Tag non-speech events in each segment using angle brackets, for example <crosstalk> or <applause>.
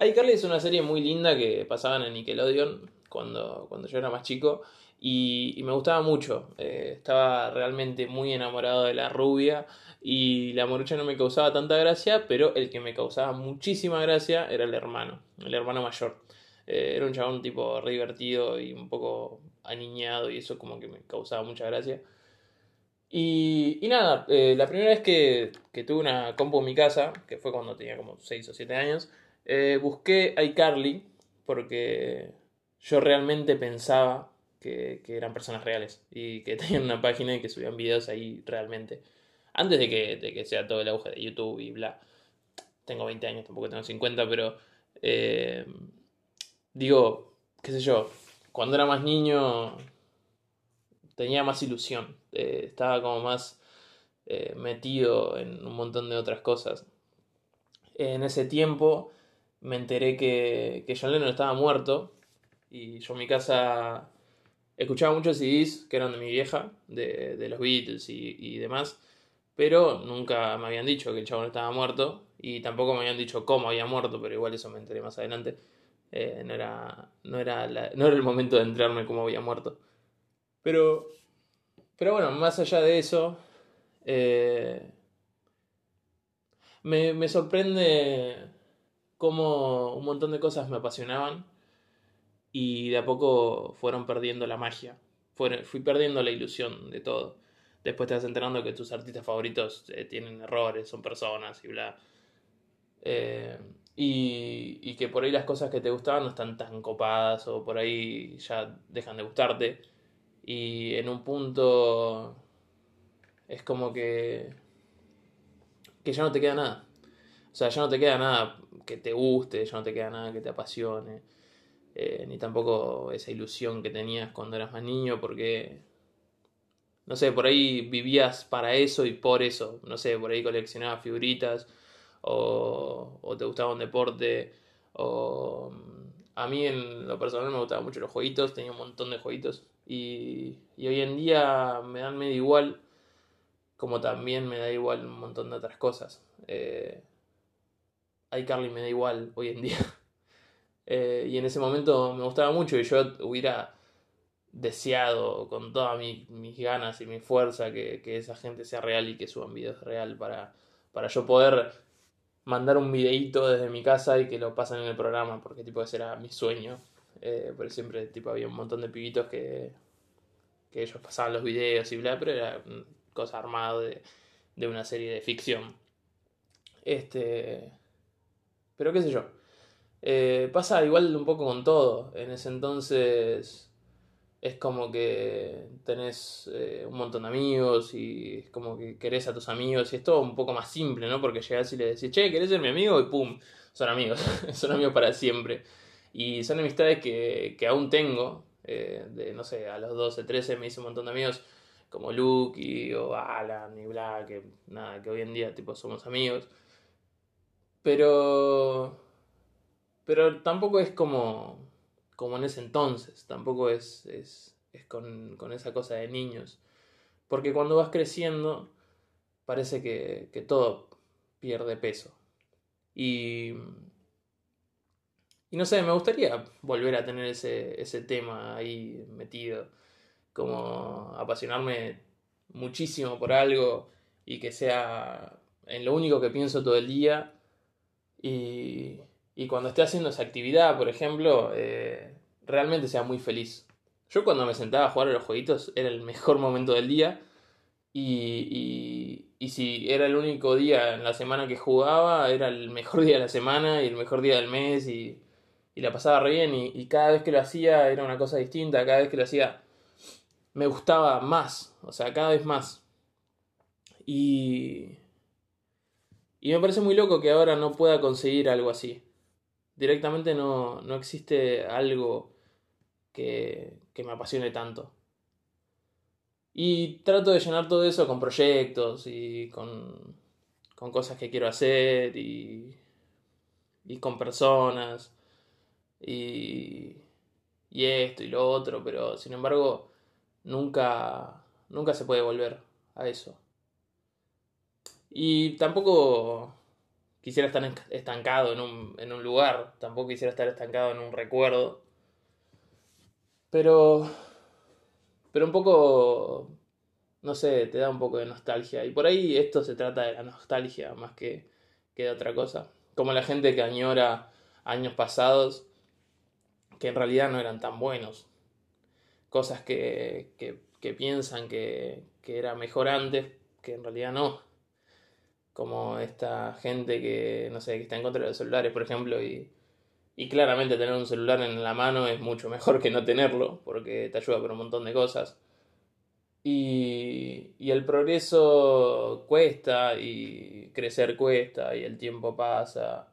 iCarly es una serie muy linda que pasaban en Nickelodeon cuando, cuando yo era más chico y, me gustaba mucho. Eh, estaba realmente muy enamorado de la rubia y la morocha no me causaba tanta gracia, pero el que me causaba muchísima gracia era el hermano, el hermano mayor. Eh, era un chabón tipo re divertido y un poco aniñado y eso como que me causaba mucha gracia. Y, y nada, eh, la primera vez que, que, tuve una compu en mi casa, que fue cuando tenía como 6 o 7 años, eh, busqué iCarly porque yo realmente pensaba que, eran personas reales y que <laughs> tenían una página y que subían videos ahí realmente. Antes de que, de que sea todo el auge de YouTube y bla. Tengo 20 años, tampoco tengo 50, pero eh, digo, qué sé yo, cuando era más niño tenía más ilusión, eh, estaba como más eh, metido en un montón de otras cosas. En ese tiempo me enteré que, que John Lennon estaba muerto y yo en mi casa escuchaba muchos CDs que eran de mi vieja, de, de los Beatles y, y, demás, pero nunca me habían dicho que el chabón estaba muerto y tampoco me habían dicho cómo había muerto, pero igual eso me enteré más adelante. Eh, no, era, no, era no era el momento de enterarme cómo había muerto. Pero, pero bueno, más allá de eso, eh, me, me sorprende cómo un montón de cosas me apasionaban y de a poco fueron perdiendo la magia. fui perdiendo la ilusión de todo. Después te vas enterando que tus artistas favoritos eh, tienen errores, son personas y bla. Eh, y, y, que por ahí las cosas que te gustaban no están tan copadas o por ahí ya dejan de gustarte. Y en un punto es como que, que ya no te queda nada. O sea, ya no te queda nada que te guste, ya no te queda nada que te apasione. Eh, ni tampoco esa ilusión que tenías cuando eras más niño, porque, no sé, por ahí vivías para eso y por eso, no sé, por ahí coleccionabas figuritas o, o te gustaba un deporte, o a mí en lo personal me gustaban mucho los jueguitos, tenía un montón de jueguitos y, y hoy en día me dan medio igual, como también me da igual un montón de otras cosas. Eh, iCarly me da igual hoy en día. <laughs> Eh, y en ese momento me gustaba mucho y yo hubiera deseado con todas mi, mis ganas y mi fuerza que, que, esa gente sea real y que suban videos real para, para yo poder mandar un videíto desde mi casa y que lo pasen en el programa, porque tipo ese era mi sueño. Eh, pero siempre tipo había un montón de pibitos que, que ellos pasaban los videos y bla, pero era cosa armada de, de una serie de ficción. Este. Pero qué sé yo. Eh, pasa igual un poco con todo. En ese entonces es como que tenés eh, un montón de amigos y es como que querés a tus amigos y es todo un poco más simple, ¿no? Porque llegás y le decís, che, ¿querés ser mi amigo? Y pum, son amigos, <laughs> son amigos para siempre. Y son amistades que, que aún tengo, eh, de no sé, a los 12, 13 me hice un montón de amigos como Luke y, o Alan y bla, que nada, que hoy en día tipo somos amigos. Pero pero tampoco es como, como en ese entonces, tampoco es, es, con, con, esa cosa de niños. Porque cuando vas creciendo, parece que, que todo pierde peso. Y, y no sé, me gustaría volver a tener ese, ese tema ahí metido, como apasionarme muchísimo por algo y que sea en lo único que pienso todo el día y, y cuando esté haciendo esa actividad, por ejemplo, eh, realmente sea muy feliz. Yo cuando me sentaba a jugar a los jueguitos era el mejor momento del día y, y, y, si era el único día en la semana que jugaba, era el mejor <laughs> día de la semana y el mejor día del mes y, y la pasaba re bien y, y cada vez que lo hacía era una cosa distinta, cada vez que lo hacía me gustaba más, o sea, cada vez más. Y, y me parece muy loco que ahora no pueda conseguir algo así directamente no, no existe algo que, que, me apasione tanto. Y trato de llenar todo eso con proyectos y con, con cosas que quiero hacer y, y con personas y, y esto y lo otro, pero sin embargo nunca, nunca se puede volver a eso. Y tampoco quisiera estar estancado en un, en un lugar, tampoco quisiera estar estancado en un recuerdo. Pero, pero un poco, no sé, te da un poco de nostalgia. Y por ahí esto se trata de la nostalgia más que, de otra cosa. Como la gente que añora años pasados que en realidad no eran tan buenos. Cosas que, que, que piensan que, que era mejor antes, que en realidad no como esta gente que, no sé, que está en contra de los celulares, por ejemplo, y, y claramente tener un celular en la mano es mucho mejor que no tenerlo, porque te ayuda por un montón de cosas. Y, y el progreso cuesta, y crecer cuesta, y el tiempo pasa.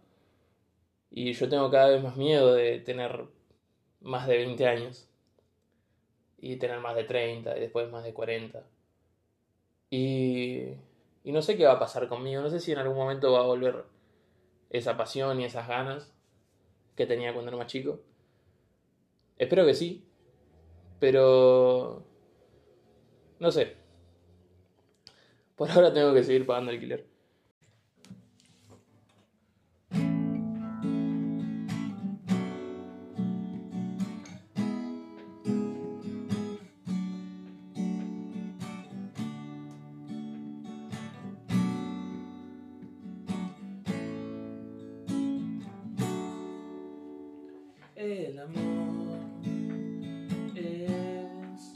Y yo tengo cada vez más miedo de tener más de 20 años. Y tener más de 30, y después más de 40. Y y no sé qué va a pasar conmigo, no sé si en algún momento va a volver esa pasión y esas ganas que tenía cuando era más chico. Espero que sí, pero no sé. Por ahora tengo que seguir pagando alquiler. El amor es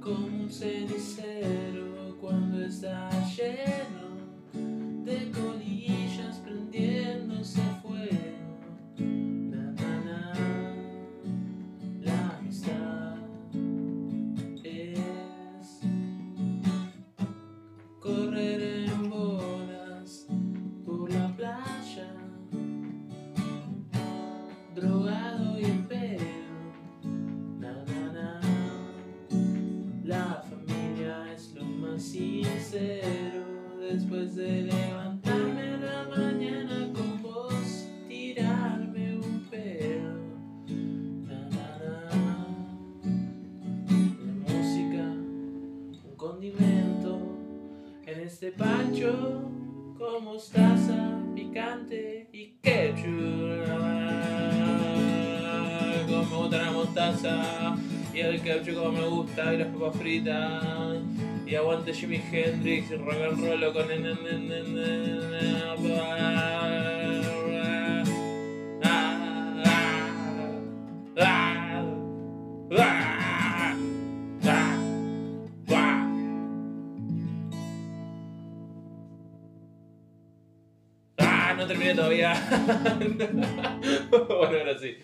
como un cenicero cuando está lleno este pancho como mostaza picante y ketchup. Como la mostaza y el ketchup como me gusta y las papas fritas. Y aguante Jimi Hendrix y rock and roll con el- No terminé todavía. <laughs> bueno, ahora sí.